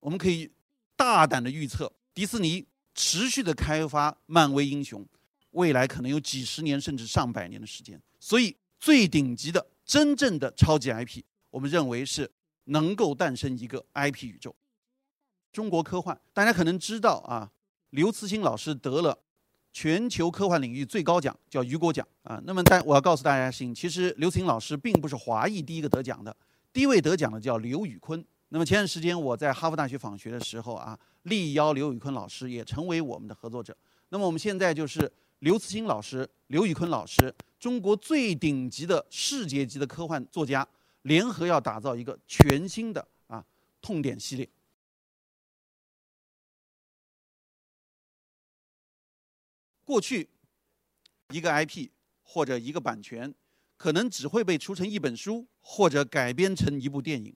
我们可以大胆的预测，迪士尼持续的开发漫威英雄，未来可能有几十年甚至上百年的时间。所以，最顶级的真正的超级 IP，我们认为是能够诞生一个 IP 宇宙。中国科幻，大家可能知道啊，刘慈欣老师得了全球科幻领域最高奖，叫雨果奖啊。那么，但我要告诉大家的事情，其实刘慈欣老师并不是华裔第一个得奖的，第一位得奖的叫刘宇昆。那么前段时间我在哈佛大学访学的时候啊，力邀刘宇昆老师也成为我们的合作者。那么我们现在就是刘慈欣老师、刘宇昆老师，中国最顶级的世界级的科幻作家，联合要打造一个全新的啊痛点系列。过去，一个 IP 或者一个版权，可能只会被出成一本书，或者改编成一部电影。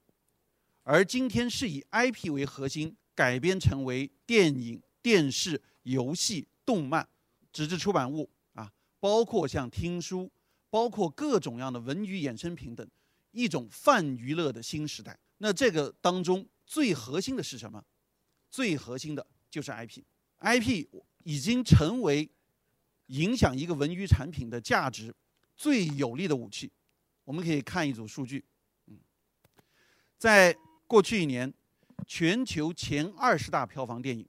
而今天是以 IP 为核心，改编成为电影、电视、游戏、动漫、纸质出版物啊，包括像听书，包括各种样的文娱衍生品等，一种泛娱乐的新时代。那这个当中最核心的是什么？最核心的就是 IP，IP 已经成为。影响一个文娱产品的价值最有力的武器，我们可以看一组数据。嗯，在过去一年，全球前二十大票房电影，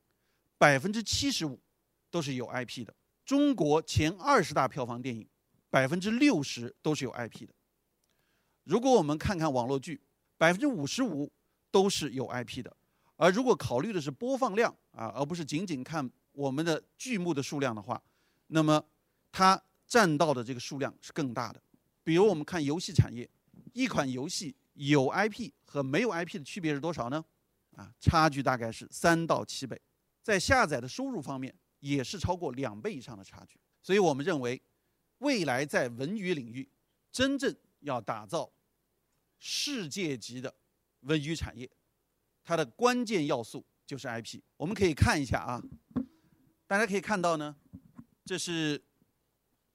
百分之七十五都是有 IP 的；中国前二十大票房电影，百分之六十都是有 IP 的。如果我们看看网络剧，百分之五十五都是有 IP 的。而如果考虑的是播放量啊，而不是仅仅看我们的剧目的数量的话，那么，它占到的这个数量是更大的。比如我们看游戏产业，一款游戏有 IP 和没有 IP 的区别是多少呢？啊，差距大概是三到七倍。在下载的收入方面，也是超过两倍以上的差距。所以我们认为，未来在文娱领域，真正要打造世界级的文娱产业，它的关键要素就是 IP。我们可以看一下啊，大家可以看到呢。这是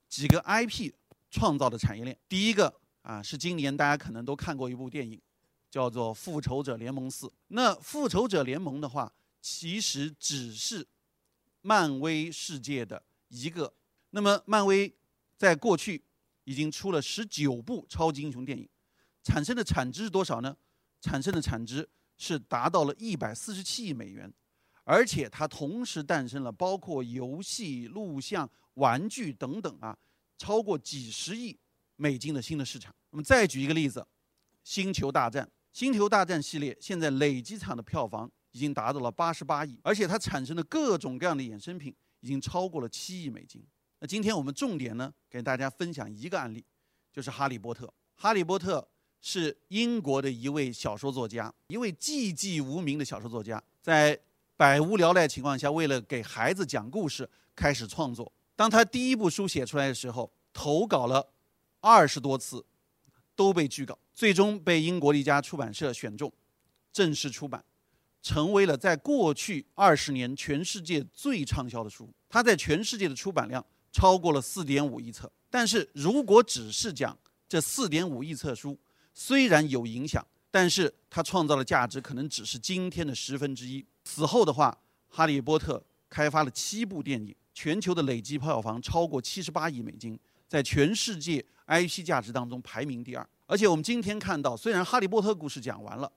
几个 IP 创造的产业链。第一个啊，是今年大家可能都看过一部电影，叫做《复仇者联盟四》。那《复仇者联盟》的话，其实只是漫威世界的一个。那么，漫威在过去已经出了十九部超级英雄电影，产生的产值是多少呢？产生的产值是达到了一百四十七亿美元。而且它同时诞生了包括游戏、录像、玩具等等啊，超过几十亿美金的新的市场。我们再举一个例子，《星球大战》。《星球大战》系列现在累计场的票房已经达到了八十八亿，而且它产生的各种各样的衍生品已经超过了七亿美金。那今天我们重点呢，给大家分享一个案例，就是《哈利波特》。《哈利波特》是英国的一位小说作家，一位寂寂无名的小说作家，在百无聊赖情况下，为了给孩子讲故事，开始创作。当他第一部书写出来的时候，投稿了二十多次，都被拒稿，最终被英国的一家出版社选中，正式出版，成为了在过去二十年全世界最畅销的书。它在全世界的出版量超过了四点五亿册。但是如果只是讲这四点五亿册书，虽然有影响，但是它创造的价值可能只是今天的十分之一。此后的话，《哈利波特》开发了七部电影，全球的累计票房超过七十八亿美金，在全世界 IP 价值当中排名第二。而且我们今天看到，虽然《哈利波特》故事讲完了，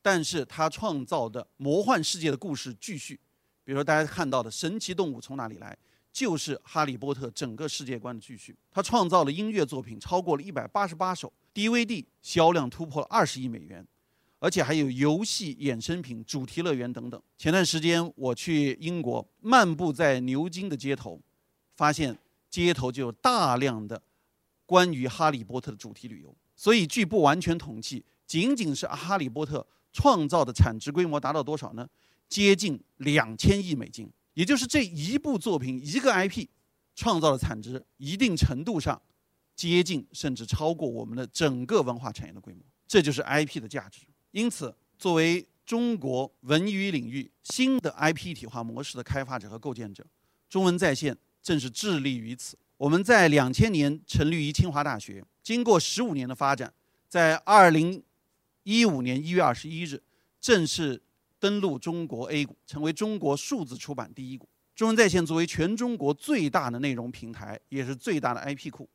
但是他创造的魔幻世界的故事继续。比如说大家看到的神奇动物从哪里来，就是《哈利波特》整个世界观的继续。他创造了音乐作品超过了一百八十八首，DVD 销量突破了二十亿美元。而且还有游戏衍生品、主题乐园等等。前段时间我去英国，漫步在牛津的街头，发现街头就有大量的关于哈利波特的主题旅游。所以，据不完全统计，仅仅是哈利波特创造的产值规模达到多少呢？接近两千亿美金。也就是这一部作品、一个 IP 创造的产值，一定程度上接近甚至超过我们的整个文化产业的规模。这就是 IP 的价值。因此，作为中国文娱领域新的 IP 一体化模式的开发者和构建者，中文在线正是致力于此。我们在两千年成立于清华大学，经过十五年的发展，在二零一五年一月二十一日正式登陆中国 A 股，成为中国数字出版第一股。中文在线作为全中国最大的内容平台，也是最大的 IP 库，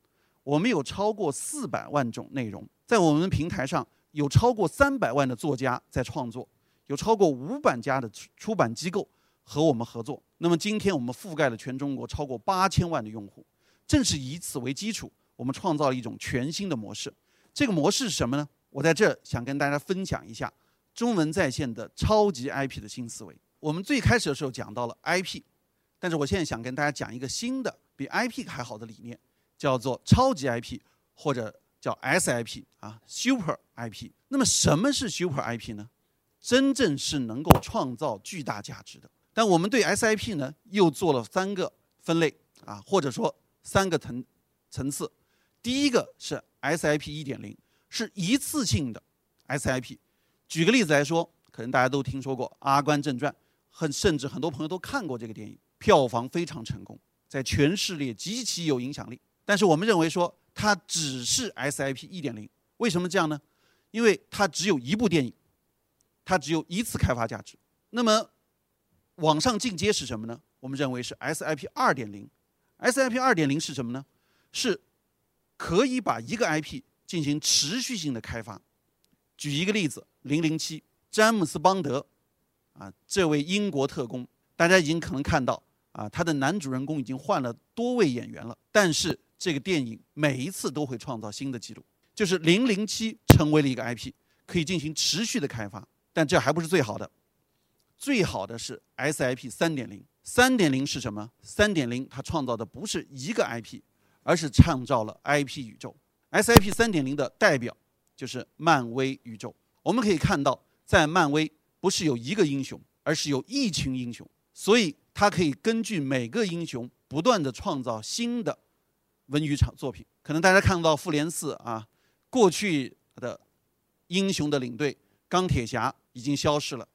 我们有超过四百万种内容，在我们平台上有超过三百万的作家在创作，有超过五百家的出出版机构和我们合作。那么今天我们覆盖了全中国超过八千万的用户，正是以此为基础，我们创造了一种全新的模式。这个模式是什么呢？我在这想跟大家分享一下中文在线的超级 IP 的新思维。我们最开始的时候讲到了 IP。但是我现在想跟大家讲一个新的比 IP 还好的理念，叫做超级 IP 或者叫 SIP 啊，Super IP。那么什么是 Super IP 呢？真正是能够创造巨大价值的。但我们对 SIP 呢又做了三个分类啊，或者说三个层层次。第一个是 SIP 一点零，是一次性的 SIP。举个例子来说，可能大家都听说过《阿甘正传》，很甚至很多朋友都看过这个电影。票房非常成功，在全世界极其有影响力。但是我们认为说它只是 SIP 一点零，为什么这样呢？因为它只有一部电影，它只有一次开发价值。那么往上进阶是什么呢？我们认为是 SIP 二点零。SIP 二点零是什么呢？是可以把一个 IP 进行持续性的开发。举一个例子，《零零七》，詹姆斯邦德，啊，这位英国特工，大家已经可能看到。啊，他的男主人公已经换了多位演员了，但是这个电影每一次都会创造新的记录，就是《零零七》成为了一个 IP，可以进行持续的开发。但这还不是最好的，最好的是 SIP 三点零。三点零是什么？三点零它创造的不是一个 IP，而是创造了 IP 宇宙。SIP 三点零的代表就是漫威宇宙。我们可以看到，在漫威不是有一个英雄，而是有一群英雄，所以。它可以根据每个英雄不断的创造新的文娱场作品。可能大家看到复联四啊，过去的英雄的领队钢铁侠已经消失了，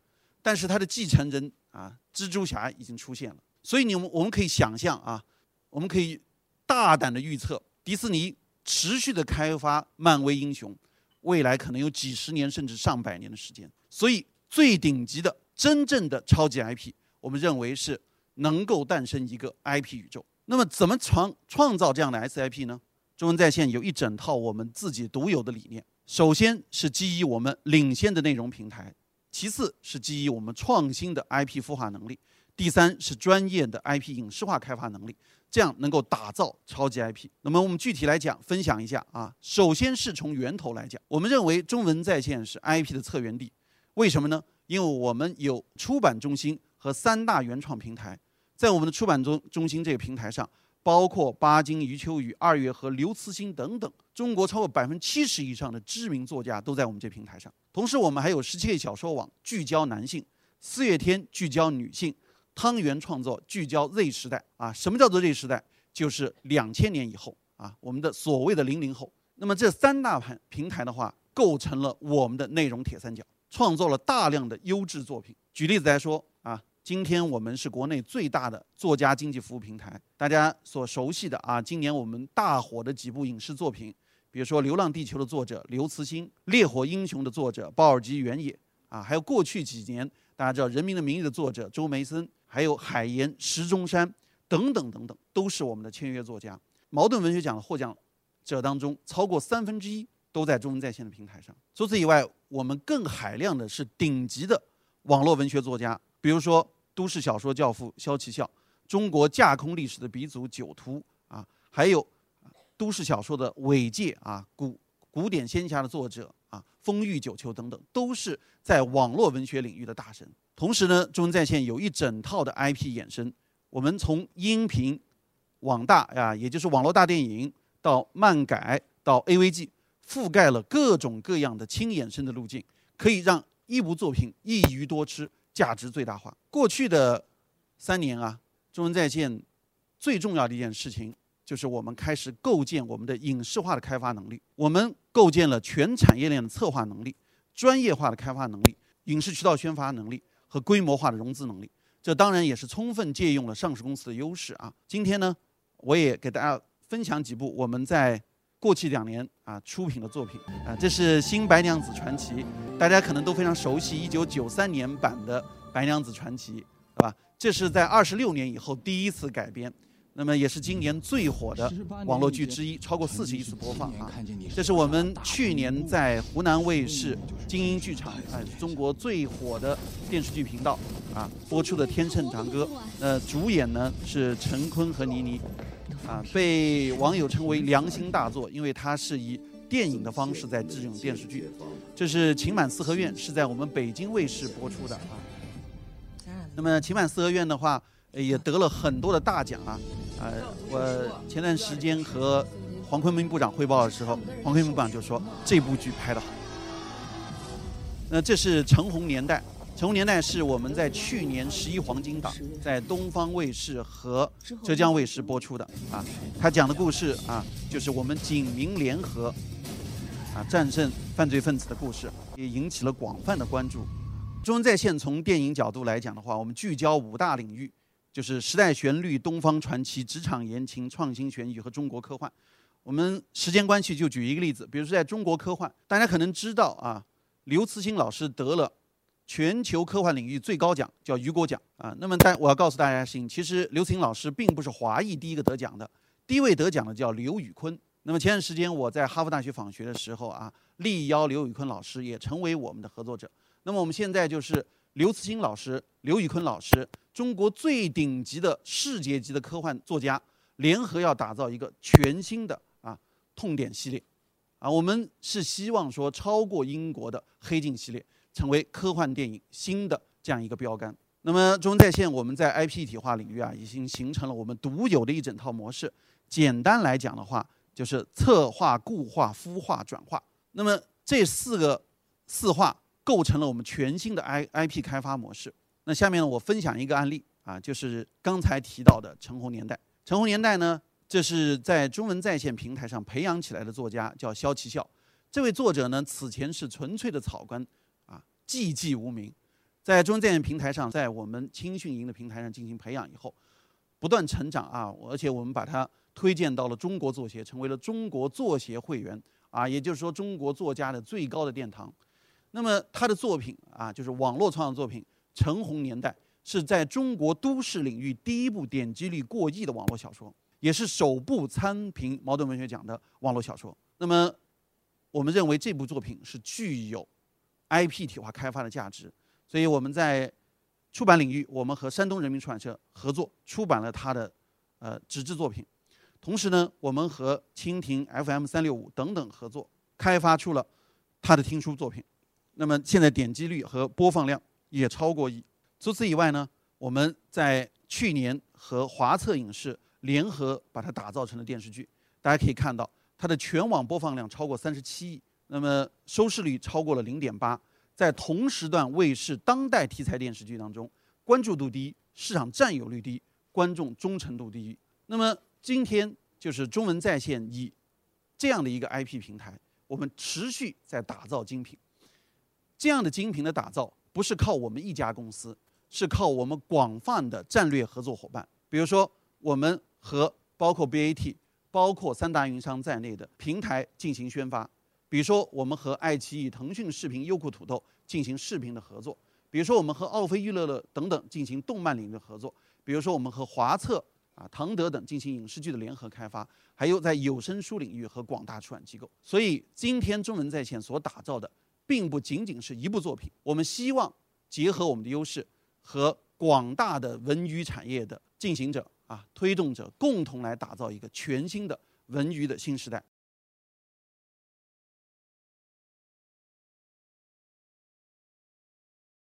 但是他的继承人啊，蜘蛛侠已经出现了。所以你们我们可以想象啊，我们可以大胆的预测，迪士尼持续的开发漫威英雄，未来可能有几十年甚至上百年的时间。所以最顶级的真正的超级 IP，我们认为是。能够诞生一个 IP 宇宙，那么怎么创创造这样的 SIP 呢？中文在线有一整套我们自己独有的理念。首先是基于我们领先的内容平台，其次是基于我们创新的 IP 孵化能力，第三是专业的 IP 影视化开发能力，这样能够打造超级 IP。那么我们具体来讲，分享一下啊。首先是从源头来讲，我们认为中文在线是 IP 的策源地，为什么呢？因为我们有出版中心和三大原创平台。在我们的出版中中心这个平台上，包括巴金、余秋雨、二月河、刘慈欣等等，中国超过百分之七十以上的知名作家都在我们这平台上。同时，我们还有十七个小说网，聚焦男性；四月天聚焦女性；汤圆创作聚焦 Z 时代。啊，什么叫做 Z 时代？就是两千年以后啊，我们的所谓的零零后。那么这三大盘平台的话，构成了我们的内容铁三角，创作了大量的优质作品。举例子来说。今天我们是国内最大的作家经济服务平台，大家所熟悉的啊，今年我们大火的几部影视作品，比如说《流浪地球》的作者刘慈欣，《烈火英雄》的作者鲍尔吉·原野，啊，还有过去几年大家知道《人民的名义》的作者周梅森，还有海岩、石中山等等等等，都是我们的签约作家。茅盾文学奖的获奖者当中，超过三分之一都在中文在线的平台上。除此以外，我们更海量的是顶级的网络文学作家。比如说，都市小说教父萧其孝，中国架空历史的鼻祖九图啊，还有都市小说的伟界啊，古古典仙侠的作者啊，风玉九秋等等，都是在网络文学领域的大神。同时呢，中文在线有一整套的 IP 衍生，我们从音频、网大啊，也就是网络大电影，到漫改，到 AVG，覆盖了各种各样的轻衍生的路径，可以让一部作品一鱼多吃。价值最大化。过去的三年啊，中文在线最重要的一件事情，就是我们开始构建我们的影视化的开发能力。我们构建了全产业链的策划能力、专业化的开发能力、影视渠道宣发能力和规模化的融资能力。这当然也是充分借用了上市公司的优势啊。今天呢，我也给大家分享几部我们在过去两年啊出品的作品啊。这是《新白娘子传奇》。大家可能都非常熟悉一九九三年版的《白娘子传奇》，对吧？这是在二十六年以后第一次改编，那么也是今年最火的网络剧之一，超过四十亿次播放啊！这是我们去年在湖南卫视精英剧场，哎，中国最火的电视剧频道啊播出的《天秤长歌》。呃，主演呢是陈坤和倪妮，啊，被网友称为良心大作，因为它是以电影的方式在制这种电视剧。这是《情满四合院》，是在我们北京卫视播出的啊。那么《情满四合院》的话，也得了很多的大奖啊！呃，我前段时间和黄坤明部长汇报的时候，黄坤明部长就说这部剧拍得好。那这是《橙红年代》，《橙红年代》是我们在去年十一黄金档在东方卫视和浙江卫视播出的啊。他讲的故事啊，就是我们警民联合啊战胜犯罪分子的故事，也引起了广泛的关注。中文在线从电影角度来讲的话，我们聚焦五大领域，就是时代旋律、东方传奇、职场言情、创新悬疑和中国科幻。我们时间关系就举一个例子，比如说在中国科幻，大家可能知道啊，刘慈欣老师得了全球科幻领域最高奖，叫雨果奖啊。那么，但我要告诉大家的事情，其实刘慈欣老师并不是华裔第一个得奖的，第一位得奖的叫刘宇昆。那么前段时间我在哈佛大学访学的时候啊，力邀刘宇昆老师也成为我们的合作者。那么我们现在就是刘慈欣老师、刘宇昆老师，中国最顶级的世界级的科幻作家，联合要打造一个全新的啊痛点系列，啊，我们是希望说超过英国的黑镜系列，成为科幻电影新的这样一个标杆。那么中文在线我们在 IP 一体化领域啊，已经形成了我们独有的一整套模式。简单来讲的话，就是策划、固化、孵化、转化。那么这四个四化。构成了我们全新的 I I P 开发模式。那下面呢，我分享一个案例啊，就是刚才提到的《橙红年代》。《橙红年代》呢，这是在中文在线平台上培养起来的作家，叫肖其笑。这位作者呢，此前是纯粹的草根，寂寂无名。在中文在线平台上，在我们青训营的平台上进行培养以后，不断成长啊，而且我们把他推荐到了中国作协，成为了中国作协会员啊，也就是说，中国作家的最高的殿堂。那么他的作品啊，就是网络创作作品《橙红年代》，是在中国都市领域第一部点击率过亿的网络小说，也是首部参评茅盾文学奖的网络小说。那么，我们认为这部作品是具有 IP 体化开发的价值，所以我们在出版领域，我们和山东人民出版社合作出版了他的呃纸质作品，同时呢，我们和蜻蜓 FM 三六五等等合作，开发出了他的听书作品。那么现在点击率和播放量也超过亿。除此以外呢，我们在去年和华策影视联合把它打造成了电视剧。大家可以看到，它的全网播放量超过三十七亿，那么收视率超过了零点八，在同时段卫视当代题材电视剧当中，关注度低，市场占有率低，观众忠诚度低。那么今天就是中文在线以这样的一个 IP 平台，我们持续在打造精品。这样的精品的打造不是靠我们一家公司，是靠我们广泛的战略合作伙伴。比如说，我们和包括 BAT、包括三大运营商在内的平台进行宣发；比如说，我们和爱奇艺、腾讯视频、优酷土豆进行视频的合作；比如说，我们和奥飞娱乐乐等等进行动漫领域的合作；比如说，我们和华策、啊唐德等进行影视剧的联合开发；还有在有声书领域和广大出版机构。所以，今天中文在线所打造的。并不仅仅是一部作品，我们希望结合我们的优势和广大的文娱产业的进行者啊推动者，共同来打造一个全新的文娱的新时代。